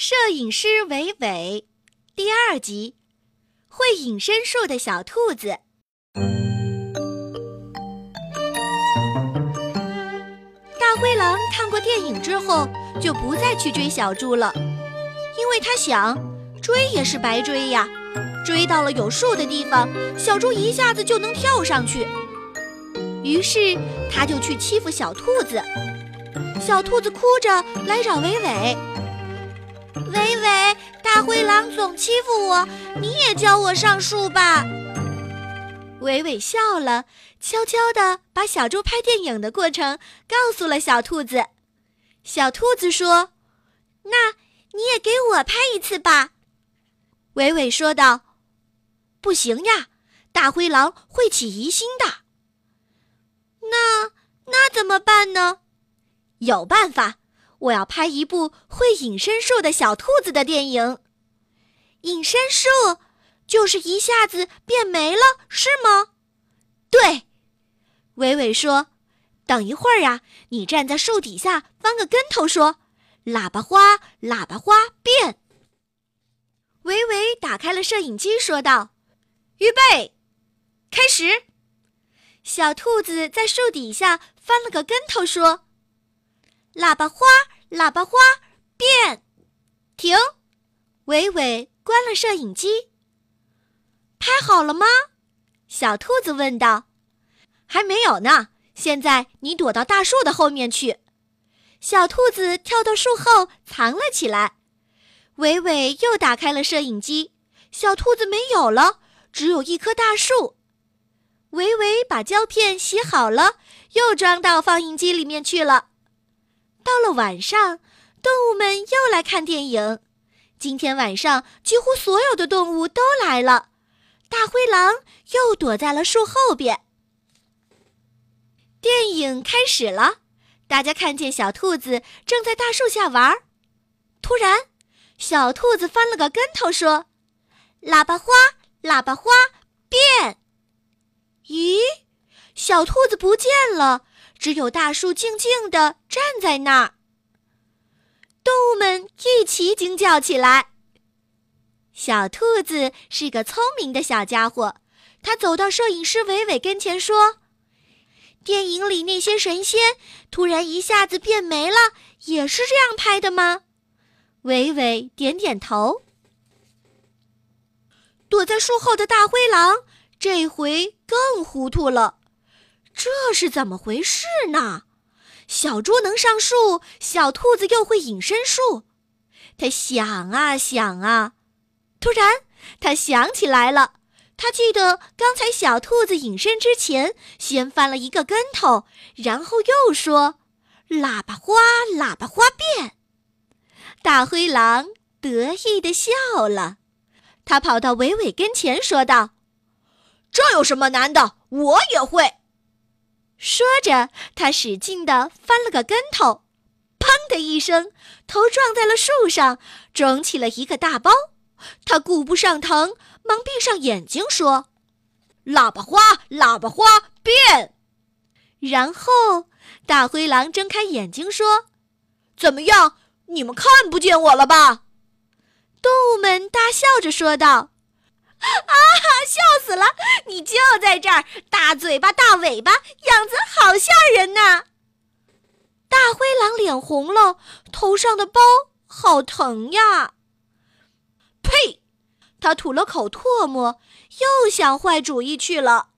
摄影师伟伟，第二集，会隐身术的小兔子。大灰狼看过电影之后，就不再去追小猪了，因为他想，追也是白追呀。追到了有树的地方，小猪一下子就能跳上去。于是他就去欺负小兔子。小兔子哭着来找伟伟。伟伟，大灰狼总欺负我，你也教我上树吧。伟伟笑了，悄悄地把小猪拍电影的过程告诉了小兔子。小兔子说：“那你也给我拍一次吧。”伟伟说道：“不行呀，大灰狼会起疑心的。”那那怎么办呢？有办法。我要拍一部会隐身术的小兔子的电影。隐身术就是一下子变没了，是吗？对，伟伟说：“等一会儿呀，你站在树底下翻个跟头，说‘喇叭花，喇叭花变’。”伟伟打开了摄影机，说道：“预备，开始。”小兔子在树底下翻了个跟头，说。喇叭花，喇叭花，变，停！伟伟关了摄影机。拍好了吗？小兔子问道。还没有呢。现在你躲到大树的后面去。小兔子跳到树后藏了起来。伟伟又打开了摄影机。小兔子没有了，只有一棵大树。伟伟把胶片洗好了，又装到放映机里面去了。到了晚上，动物们又来看电影。今天晚上，几乎所有的动物都来了。大灰狼又躲在了树后边。电影开始了，大家看见小兔子正在大树下玩。突然，小兔子翻了个跟头，说：“喇叭花，喇叭花，变！”咦，小兔子不见了。只有大树静静地站在那儿。动物们一起惊叫起来。小兔子是个聪明的小家伙，他走到摄影师伟伟跟前说：“电影里那些神仙突然一下子变没了，也是这样拍的吗？”伟伟点点头。躲在树后的大灰狼这回更糊涂了。这是怎么回事呢？小猪能上树，小兔子又会隐身术。他想啊想啊，突然他想起来了。他记得刚才小兔子隐身之前，先翻了一个跟头，然后又说：“喇叭花，喇叭花变。”大灰狼得意地笑了。他跑到伟伟跟前，说道：“这有什么难的？我也会。”说着，他使劲地翻了个跟头，砰的一声，头撞在了树上，肿起了一个大包。他顾不上疼，忙闭上眼睛说：“喇叭花，喇叭花，变！”然后大灰狼睁开眼睛说：“怎么样？你们看不见我了吧？”动物们大笑着说道。啊哈！笑死了！你就在这儿，大嘴巴、大尾巴，样子好吓人呐！大灰狼脸红了，头上的包好疼呀！呸！他吐了口唾沫，又想坏主意去了。